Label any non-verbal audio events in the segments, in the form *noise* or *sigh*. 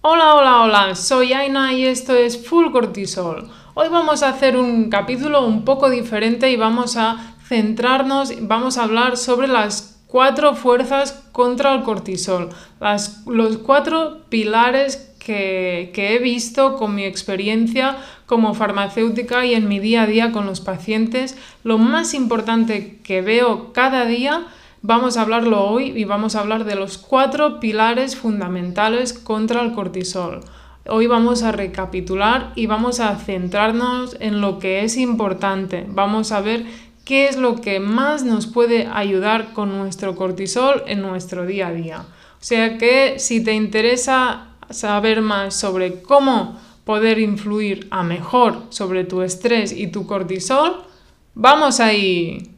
Hola, hola, hola, soy Aina y esto es Full Cortisol. Hoy vamos a hacer un capítulo un poco diferente y vamos a centrarnos, vamos a hablar sobre las cuatro fuerzas contra el cortisol, los cuatro pilares que he visto con mi experiencia como farmacéutica y en mi día a día con los pacientes. Lo más importante que veo cada día Vamos a hablarlo hoy y vamos a hablar de los cuatro pilares fundamentales contra el cortisol. Hoy vamos a recapitular y vamos a centrarnos en lo que es importante. Vamos a ver qué es lo que más nos puede ayudar con nuestro cortisol en nuestro día a día. O sea que si te interesa saber más sobre cómo poder influir a mejor sobre tu estrés y tu cortisol, vamos ahí.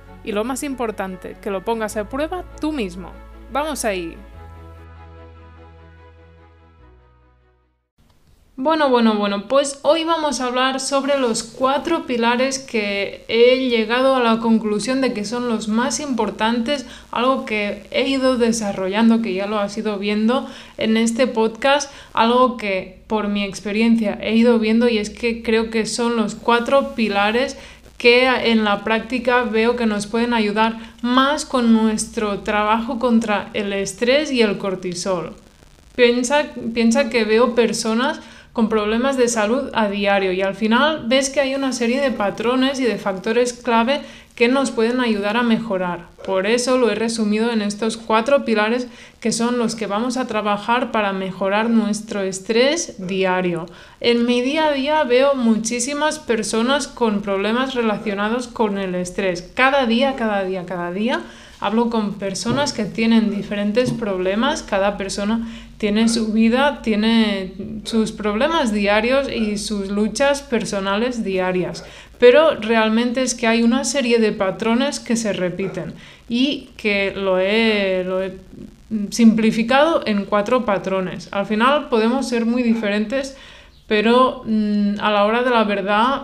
y lo más importante, que lo pongas a prueba tú mismo. Vamos ahí. Bueno, bueno, bueno, pues hoy vamos a hablar sobre los cuatro pilares que he llegado a la conclusión de que son los más importantes, algo que he ido desarrollando, que ya lo has ido viendo en este podcast, algo que por mi experiencia he ido viendo y es que creo que son los cuatro pilares que en la práctica veo que nos pueden ayudar más con nuestro trabajo contra el estrés y el cortisol. Piensa, piensa que veo personas con problemas de salud a diario y al final ves que hay una serie de patrones y de factores clave que nos pueden ayudar a mejorar. Por eso lo he resumido en estos cuatro pilares que son los que vamos a trabajar para mejorar nuestro estrés diario. En mi día a día veo muchísimas personas con problemas relacionados con el estrés. Cada día, cada día, cada día hablo con personas que tienen diferentes problemas, cada persona tiene su vida, tiene sus problemas diarios y sus luchas personales diarias pero realmente es que hay una serie de patrones que se repiten y que lo he, simplificado en cuatro patrones. Al final podemos ser muy diferentes, pero mm, a la hora de la verdad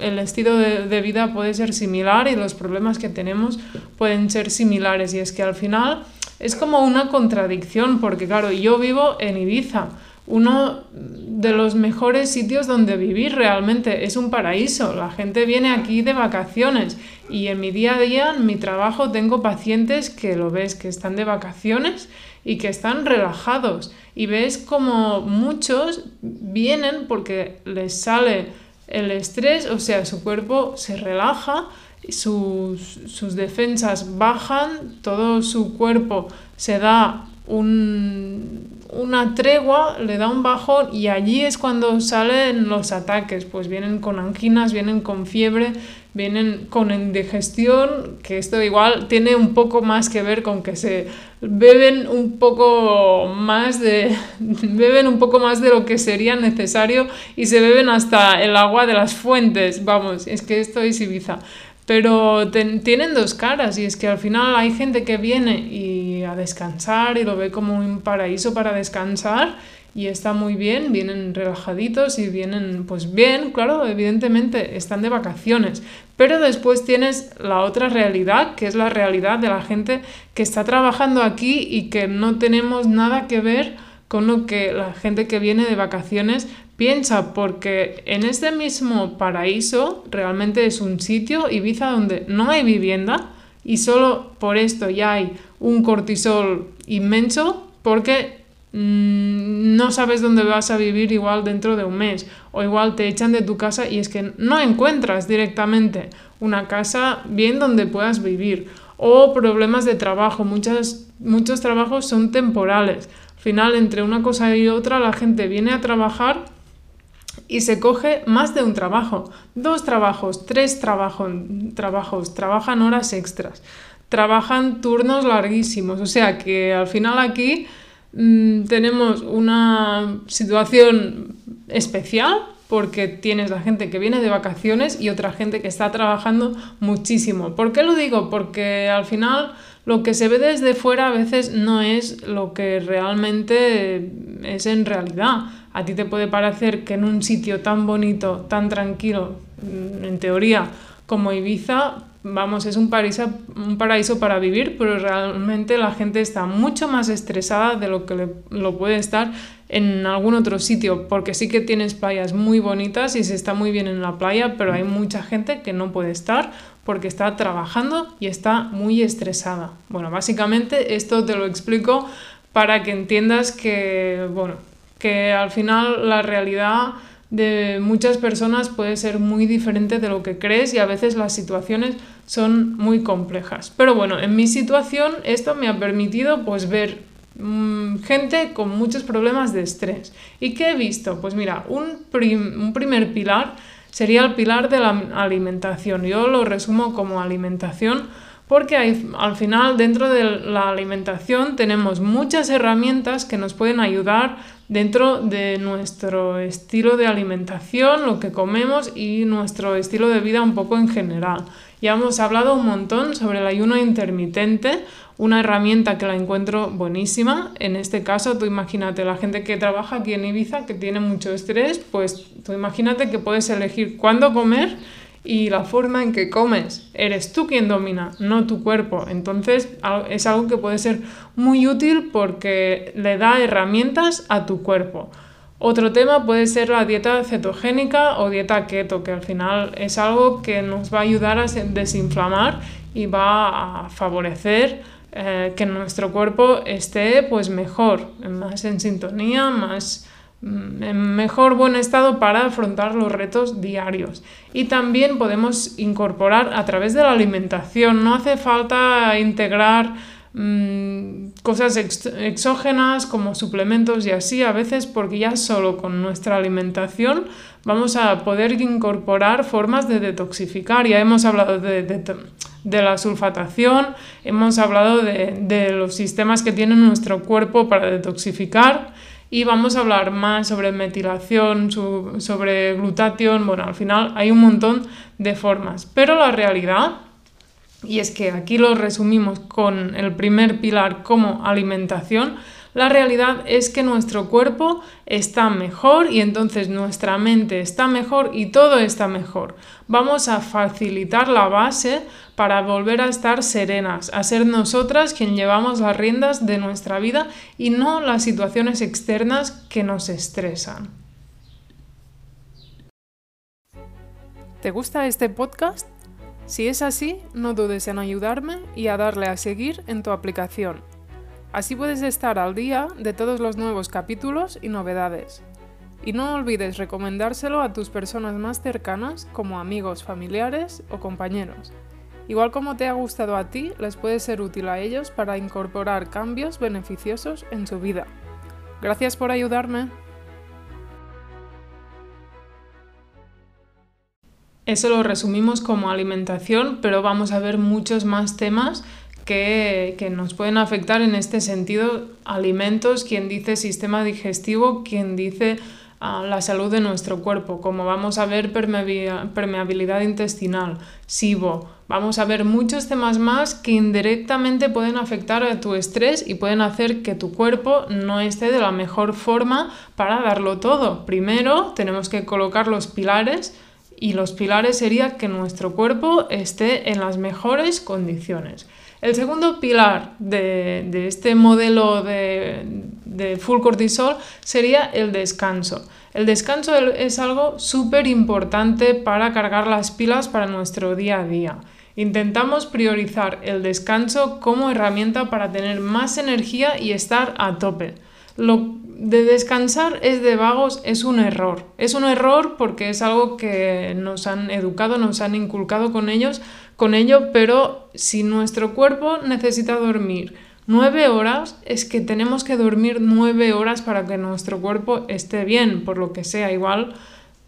el estilo de, de, vida puede ser similar y los problemas que tenemos pueden ser similares. Y es que al final es como una contradicción, porque claro, yo vivo en Ibiza uno de los mejores sitios donde vivir realmente. Es un paraíso. La gente viene aquí de vacaciones y en mi día a día, en mi trabajo, tengo pacientes que lo ves que están de vacaciones y que están relajados. Y ves como muchos vienen porque les sale el estrés, o sea, su cuerpo se relaja, sus, sus defensas bajan, todo su cuerpo se da un, una tregua, le da un bajón y allí es cuando salen los ataques, pues vienen con anginas, vienen con fiebre, vienen con indigestión, que esto igual tiene un poco más que ver con que se beben un poco más de *laughs* beben un poco más de lo que sería necesario y se beben hasta el agua de las fuentes, vamos, es que esto es Ibiza. Pero tienen dos caras y es que al final hay gente que viene y a descansar y lo ve como un paraíso para descansar y está muy bien, vienen relajaditos y vienen pues bien, claro, evidentemente están de vacaciones, pero después tienes la otra realidad, que es la realidad de la gente que está trabajando aquí y que no tenemos nada que ver con lo que la gente que viene de vacaciones Piensa, porque en este mismo paraíso realmente es un sitio, Ibiza, donde no hay vivienda y solo por esto ya hay un cortisol inmenso porque mm, no sabes dónde vas a vivir igual dentro de un mes o igual te echan de tu casa y es que no encuentras directamente una casa bien donde puedas vivir o problemas de trabajo, muchos trabajos son temporales. Al final, entre una cosa y otra, la gente viene a trabajar y se coge más de un trabajo, dos trabajos, tres trabajos, trabajan horas extras, trabajan turnos larguísimos, o sea que al final aquí mm, tenemos una situación especial porque tienes la gente que viene de vacaciones y otra gente que está trabajando muchísimo. ¿Por qué lo digo? Porque al final lo que se ve desde fuera a veces no es lo que realmente es en realidad. A ti te puede parecer que en un sitio tan bonito, tan tranquilo, mm, en teoría, como Ibiza, vamos, es un paraíso, un paraíso para vivir, pero realmente la gente está mucho más estresada de lo que lo puede estar en algún otro sitio, porque sí que tienes playas muy bonitas y se está muy bien en la playa, pero hay mucha gente que no puede estar porque está trabajando y está muy estresada. Bueno, básicamente esto te lo explico para que entiendas que, bueno, que al final la realidad de muchas personas puede ser muy diferente de lo que crees y a veces las situaciones son muy complejas. Pero bueno, en mi situación esto me ha permitido pues ver mm, gente con muchos problemas de estrés. ¿Y qué he visto? Pues mira, un, un primer pilar sería el pilar de la alimentación. Yo lo resumo como alimentación porque al final dentro de la alimentación tenemos muchas herramientas que nos pueden ayudar dentro de nuestro estilo de alimentación, lo que comemos y nuestro estilo de vida un poco en general. Ya hemos hablado un montón sobre el ayuno intermitente, una herramienta que la encuentro buenísima. En este caso, tú imagínate la gente que trabaja aquí en Ibiza, que tiene mucho estrés, pues tú imagínate que puedes elegir cuándo comer y la forma en que comes. Eres tú quien domina, no tu cuerpo. Entonces es algo que puede ser muy útil porque le da herramientas a tu cuerpo. Otro tema puede ser la dieta cetogénica o dieta keto, que al final es algo que nos va a ayudar a desinflamar y va a favorecer eh, que nuestro cuerpo esté pues mejor, más en sintonía, más en mejor buen estado para afrontar los retos diarios. Y también podemos incorporar a través de la alimentación. No hace falta integrar mm, cosas exógenas como suplementos y así a veces porque ya solo con nuestra alimentación vamos a poder incorporar formas de detoxificar. Ya hemos hablado de, la sulfatación, hemos hablado de los sistemas que tiene nuestro cuerpo para detoxificar y vamos a hablar más sobre metilación, sobre glutatión, bueno, al final hay un montón de formas, pero la realidad, y es que aquí lo resumimos con el primer pilar como alimentación, la realidad es que nuestro cuerpo está mejor y entonces nuestra mente está mejor y todo está mejor. Vamos a facilitar la base para volver a estar serenas, a ser nosotras quien llevamos las riendas de nuestra vida y no las situaciones externas que nos estresan. ¿Te gusta este podcast? Si es así, no dudes en ayudarme y a darle a seguir en tu aplicación Así puedes estar al día de todos los nuevos capítulos y novedades. Y no olvides recomendárselo a tus personas más cercanas como amigos, familiares o compañeros. Igual como te ha gustado a ti, les puede ser útil a ellos para incorporar cambios beneficiosos en su vida. Gracias por ayudarme. Eso lo resumimos como alimentación, pero vamos a ver muchos más temas que, nos pueden afectar en este sentido alimentos, quien dice sistema digestivo, quien dice ah, la salud de nuestro cuerpo, como vamos a ver permeabilidad intestinal, SIBO, vamos a ver muchos temas más que indirectamente pueden afectar a tu estrés y pueden hacer que tu cuerpo no esté de la mejor forma para darlo todo. Primero tenemos que colocar los pilares y los pilares sería que nuestro cuerpo esté en las mejores condiciones. El segundo pilar de, este modelo de, full cortisol sería el descanso. El descanso es algo súper importante para cargar las pilas para nuestro día a día. Intentamos priorizar el descanso como herramienta para tener más energía y estar a tope. Lo de descansar es de vagos es un error. Es un error porque es algo que nos han educado, nos han inculcado con ellos, con ello, pero si nuestro cuerpo necesita dormir nueve horas, es que tenemos que dormir nueve horas para que nuestro cuerpo esté bien, por lo que sea. Igual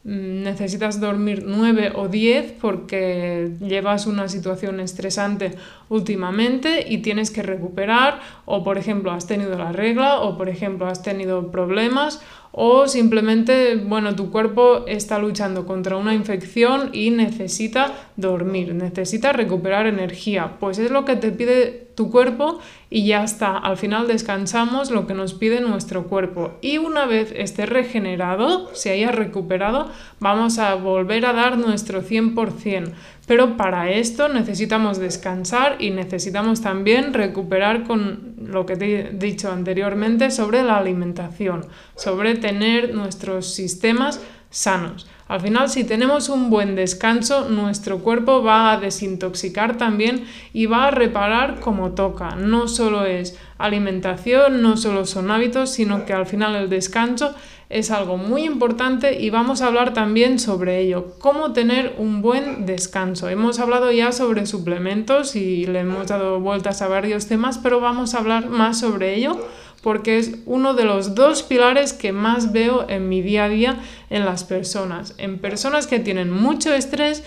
mm, necesitas dormir nueve o diez porque llevas una situación estresante últimamente y tienes que recuperar o por ejemplo has tenido la regla o por ejemplo has tenido problemas o simplemente, bueno, tu cuerpo está luchando contra una infección y necesita dormir, necesita recuperar energía. Pues es lo que te pide tu cuerpo y ya está. Al final descansamos lo que nos pide nuestro cuerpo. Y una vez esté regenerado, se haya recuperado, vamos a volver a dar nuestro 100%. Pero para esto necesitamos descansar y necesitamos también recuperar con lo que te he dicho anteriormente sobre la alimentación, sobre tener nuestros sistemas sanos. Al final, si tenemos un buen descanso, nuestro cuerpo va a desintoxicar también y va a reparar como toca. No solo es alimentación, no solo son hábitos, sino que al final el descanso es algo muy importante y vamos a hablar también sobre ello, cómo tener un buen descanso. Hemos hablado ya sobre suplementos y le hemos dado vueltas a varios temas, pero vamos a hablar más sobre ello porque es uno de los dos pilares que más veo en mi día a día en las personas. En personas que tienen mucho estrés,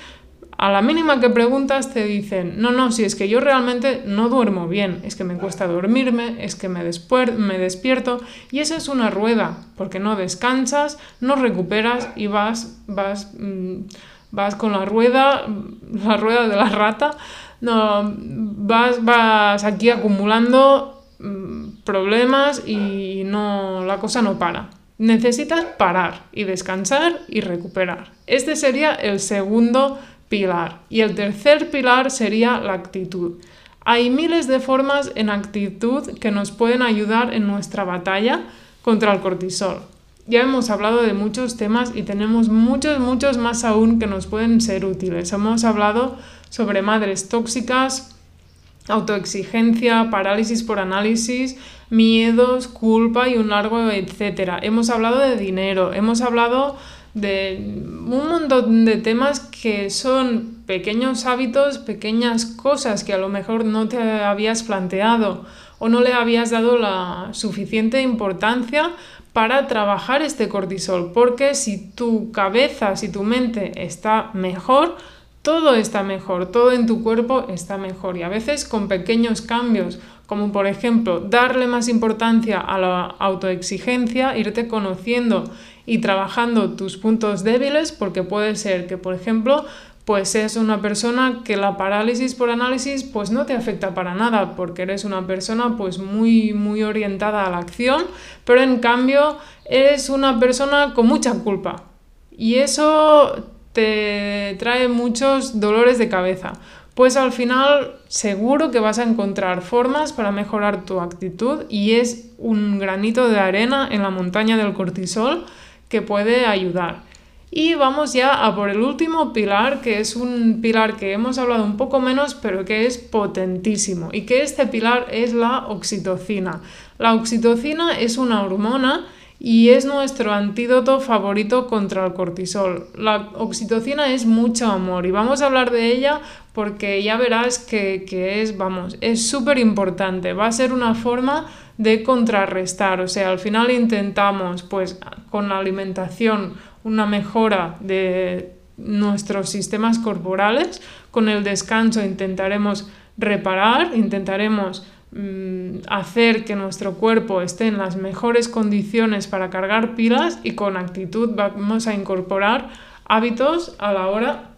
a la mínima que preguntas te dicen, no, no, si es que yo realmente no duermo bien, es que me cuesta dormirme, es que me, me despierto y esa es una rueda, porque no descansas, no recuperas y vas, vas, mm, vas con la rueda, la rueda de la rata, no, vas, vas aquí acumulando mm, problemas y no, la cosa no para. Necesitas parar y descansar y recuperar. Este sería el segundo pilar. Y el tercer pilar sería la actitud. Hay miles de formas en actitud que nos pueden ayudar en nuestra batalla contra el cortisol. Ya hemos hablado de muchos temas y tenemos muchos, muchos más aún que nos pueden ser útiles. Hemos hablado sobre madres tóxicas, autoexigencia, parálisis por análisis, miedos, culpa y un largo etcétera. Hemos hablado de dinero, hemos hablado de un montón de temas que son pequeños hábitos, pequeñas cosas que a lo mejor no te habías planteado o no le habías dado la suficiente importancia para trabajar este cortisol, porque si tu cabeza, si tu mente está mejor, todo está mejor, todo en tu cuerpo está mejor. Y a veces con pequeños cambios, como por ejemplo darle más importancia a la autoexigencia, irte conociendo y trabajando tus puntos débiles, porque puede ser que, por ejemplo, pues es una persona que la parálisis por análisis pues no te afecta para nada, porque eres una persona pues muy muy orientada a la acción, pero en cambio eres una persona con mucha culpa. Y eso te trae muchos dolores de cabeza. Pues al final seguro que vas a encontrar formas para mejorar tu actitud y es un granito de arena en la montaña del cortisol que puede ayudar. Y vamos ya a por el último pilar, que es un pilar que hemos hablado un poco menos, pero que es potentísimo. Y que este pilar es la oxitocina. La oxitocina es una hormona y es nuestro antídoto favorito contra el cortisol. La oxitocina es mucho amor y vamos a hablar de ella porque ya verás que, que es, vamos, es súper importante. Va a ser una forma de contrarrestar. O sea, al final intentamos, pues, con la alimentación, una mejora de nuestros sistemas corporales. Con el descanso intentaremos reparar, intentaremos hacer que nuestro cuerpo esté en las mejores condiciones para cargar pilas y con actitud vamos a incorporar hábitos a la hora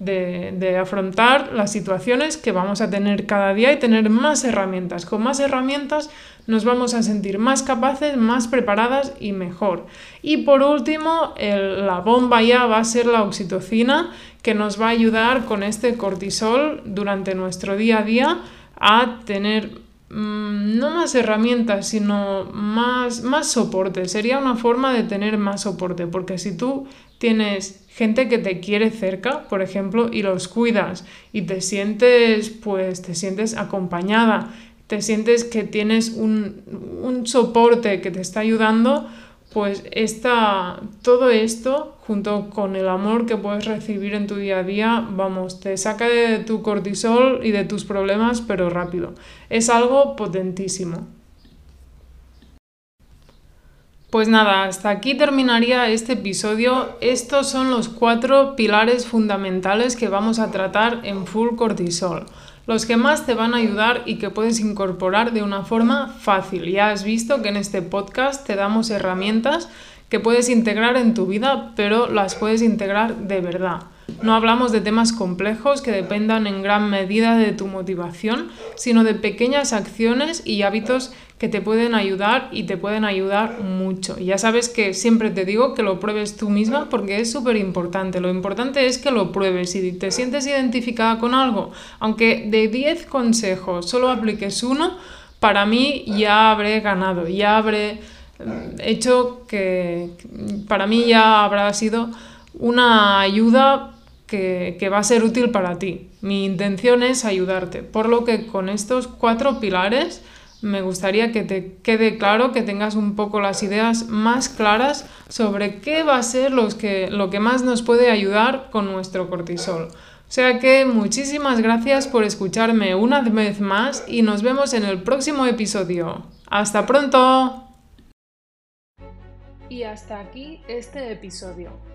de, afrontar las situaciones que vamos a tener cada día y tener más herramientas. Con más herramientas nos vamos a sentir más capaces, más preparadas y mejor. Y por último, la bomba ya va a ser la oxitocina, que nos va a ayudar con este cortisol durante nuestro día a día a tener mm, no más herramientas, sino más, más soporte. Sería una forma de tener más soporte, porque si tú tienes gente que te quiere cerca, por ejemplo, y los cuidas y te sientes, pues, te sientes acompañada, te sientes que tienes un, un soporte que te está ayudando, pues esta, todo esto, junto con el amor que puedes recibir en tu día a día, vamos, te saca de tu cortisol y de tus problemas, pero rápido. Es algo potentísimo. Pues nada, hasta aquí terminaría este episodio. Estos son los cuatro pilares fundamentales que vamos a tratar en Full Cortisol. Los que más te van a ayudar y que puedes incorporar de una forma fácil. Ya has visto que en este podcast te damos herramientas que puedes integrar en tu vida, pero las puedes integrar de verdad. No hablamos de temas complejos que dependan en gran medida de tu motivación, sino de pequeñas acciones y hábitos que te pueden ayudar y te pueden ayudar mucho. Ya sabes que siempre te digo que lo pruebes tú misma porque es súper importante. Lo importante es que lo pruebes y te sientes identificada con algo. Aunque de 10 consejos solo apliques uno, para mí ya habré ganado, ya habré mm, hecho que para mí ya habrá sido una ayuda que, va a ser útil para ti. Mi intención es ayudarte, por lo que con estos cuatro pilares me gustaría que te quede claro, que tengas un poco las ideas más claras sobre qué va a ser los que, lo que más nos puede ayudar con nuestro cortisol. O sea que muchísimas gracias por escucharme una vez más y nos vemos en el próximo episodio. ¡Hasta pronto! Y hasta aquí este episodio.